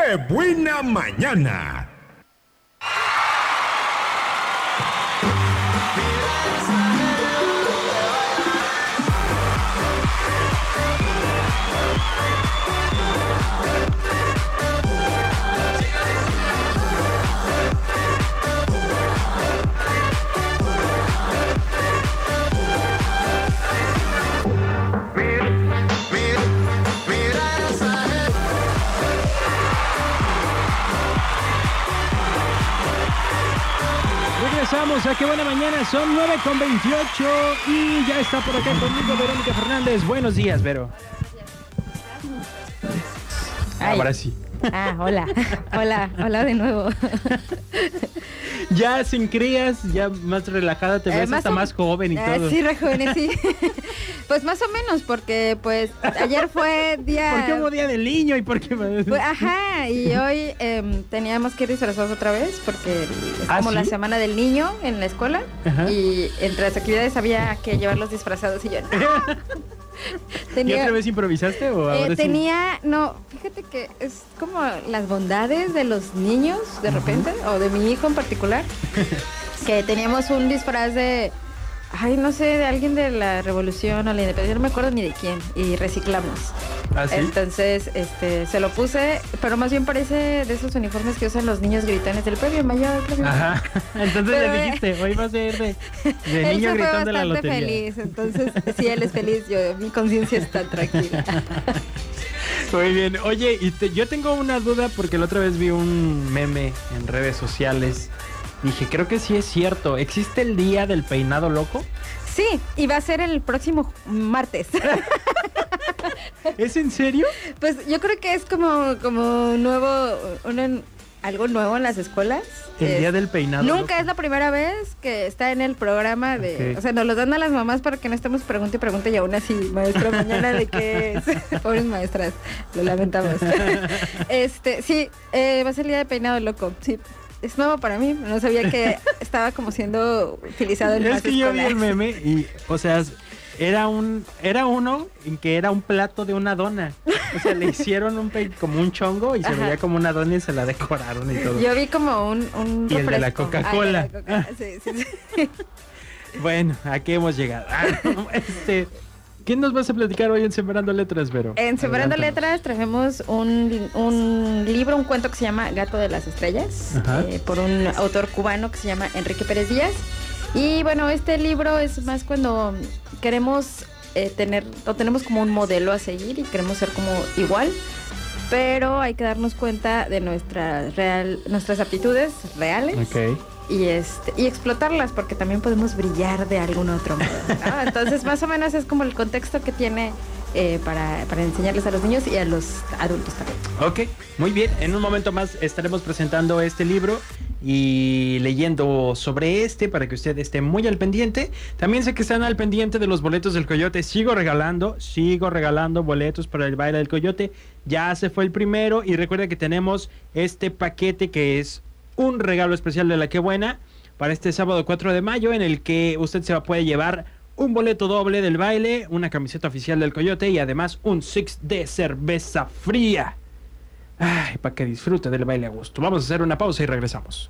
¡Qué buena mañana! Regresamos a Qué Buena Mañana, son 9 con 28 y ya está por acá conmigo Verónica Fernández. Buenos días, Vero. Ahora sí. Ah, hola, hola, hola de nuevo. Ya sin crías, ya más relajada, te Eh, ves más hasta o- más joven y Ah, todo. Sí, re jóvenes, sí. pues más o menos, porque pues ayer fue día... ¿Por qué hubo día del niño y por qué? Pues, ajá, y hoy em, teníamos que ir disfrazados otra vez porque es ¿Ah, como la semana del niño en la escuela Ajá. y entre las actividades había que llevarlos disfrazados y yo no. ¿Y tenía, otra vez improvisaste o eh, sí? tenía, no, fíjate que es como las bondades de los niños de repente, o de mi hijo en particular, que teníamos un disfraz de, ay, no sé, de alguien de la revolución o la independencia, no me acuerdo ni de quién, y reciclamos. ¿Ah, sí? Entonces, este, se lo puse, pero más bien parece de esos uniformes que usan los niños gritones del premio mayor. premio. Ajá. Entonces Pero, le eh, dijiste, hoy va a ser de, de niño gritón de la lotería. feliz, entonces, si él es feliz, yo, mi conciencia está tranquila. Muy bien. Oye, y te- yo tengo una duda porque la otra vez vi un meme en redes sociales. Dije, creo que sí es cierto. ¿Existe el día del peinado loco? Sí, y va a ser el próximo martes. ¿Es en serio? Pues yo creo que es como, como nuevo, un- algo nuevo en las escuelas. El Es- día del peinado Nunca loco. es la primera vez que está en el programa de... O sea, nos los dan a las mamás para que no estemos pregunte y pregunte y aún así, maestra, mañana de qué es. Pobres maestras, lo lamentamos. este, sí, eh, va a ser el día de peinado loco, sí. Es nuevo para mí, no sabía que estaba como siendo utilizado en Es que yo vi el meme y, o sea, era un, era uno en que era un plato de una dona. O sea, le hicieron un pe- como un chongo y se Ajá. veía como una dona y se la decoraron y todo. Yo vi como un, un Y el de la. Coca-Cola. Ah, el Coca- sí, sí, sí. Bueno, ¿a qué hemos llegado? Ah, no, este, ¿Qué nos vas a platicar hoy en Sembrando Letras, Vero? En Sembrando. Letras trajemos un, un libro, un cuento que se llama Gato de las Estrellas, eh, por un autor cubano que se llama Enrique Pérez Díaz. Y bueno, este libro es más cuando queremos eh, tener, o tenemos como un modelo a seguir y queremos ser como igual, pero hay que darnos cuenta de nuestra real, nuestras aptitudes reales Ok. Y este y explotarlas porque también podemos brillar de algún otro modo. ¿no? Entonces, más o menos es como el contexto que tiene eh, para, para enseñarles a los niños y a los adultos también. Ok, muy bien. En un momento más estaremos presentando este libro y leyendo sobre este para que usted esté muy al pendiente. También sé que están al pendiente de los boletos del Coyote. Sigo regalando, sigo regalando boletos para el baile del Coyote. Ya se fue el primero y recuerda que tenemos este paquete que es un regalo especial de la que buena para este sábado 4 de mayo en el que usted se puede llevar un boleto doble del baile, una camiseta oficial del Coyote y además un six de cerveza fría. Ay, para que disfrute del baile a gusto. Vamos a hacer una pausa y regresamos.